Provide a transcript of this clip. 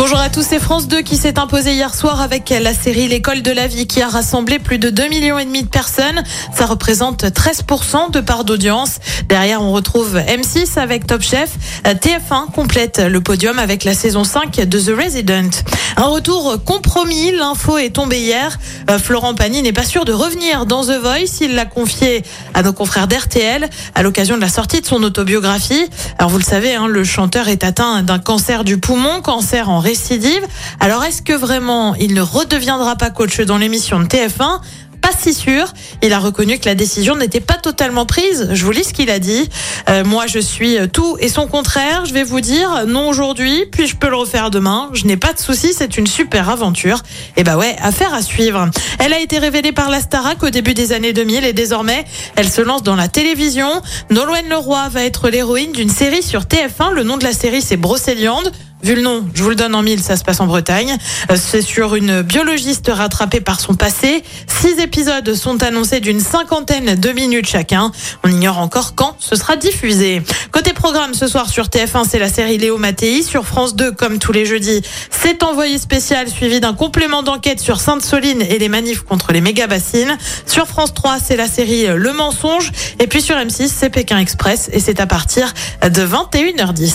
Bonjour à tous, c'est France 2 qui s'est imposé hier soir avec la série L'école de la vie qui a rassemblé plus de 2 millions et demi de personnes. Ça représente 13% de part d'audience. Derrière, on retrouve M6 avec Top Chef. TF1 complète le podium avec la saison 5 de The Resident. Un retour compromis, l'info est tombée hier. Euh, Florent Pagny n'est pas sûr de revenir dans The Voice. Il l'a confié à nos confrères d'RTL à l'occasion de la sortie de son autobiographie. Alors vous le savez, hein, le chanteur est atteint d'un cancer du poumon, cancer en récidive. Alors est-ce que vraiment il ne redeviendra pas coach dans l'émission de TF1 pas si sûr. Il a reconnu que la décision n'était pas totalement prise. Je vous lis ce qu'il a dit. Euh, moi, je suis tout et son contraire. Je vais vous dire non aujourd'hui, puis je peux le refaire demain. Je n'ai pas de soucis, c'est une super aventure. Et bah ouais, affaire à suivre. Elle a été révélée par la Starac au début des années 2000 et désormais, elle se lance dans la télévision. Nolwenn Leroy va être l'héroïne d'une série sur TF1. Le nom de la série, c'est Brocéliande. Vu le nom, je vous le donne en mille, ça se passe en Bretagne. Euh, C'est sur une biologiste rattrapée par son passé. Six épisodes sont annoncés d'une cinquantaine de minutes chacun. On ignore encore quand ce sera diffusé. Côté programme, ce soir sur TF1, c'est la série Léo Mattei. Sur France 2, comme tous les jeudis, c'est envoyé spécial suivi d'un complément d'enquête sur Sainte-Soline et les manifs contre les méga-bassines. Sur France 3, c'est la série Le Mensonge. Et puis sur M6, c'est Pékin Express et c'est à partir de 21h10.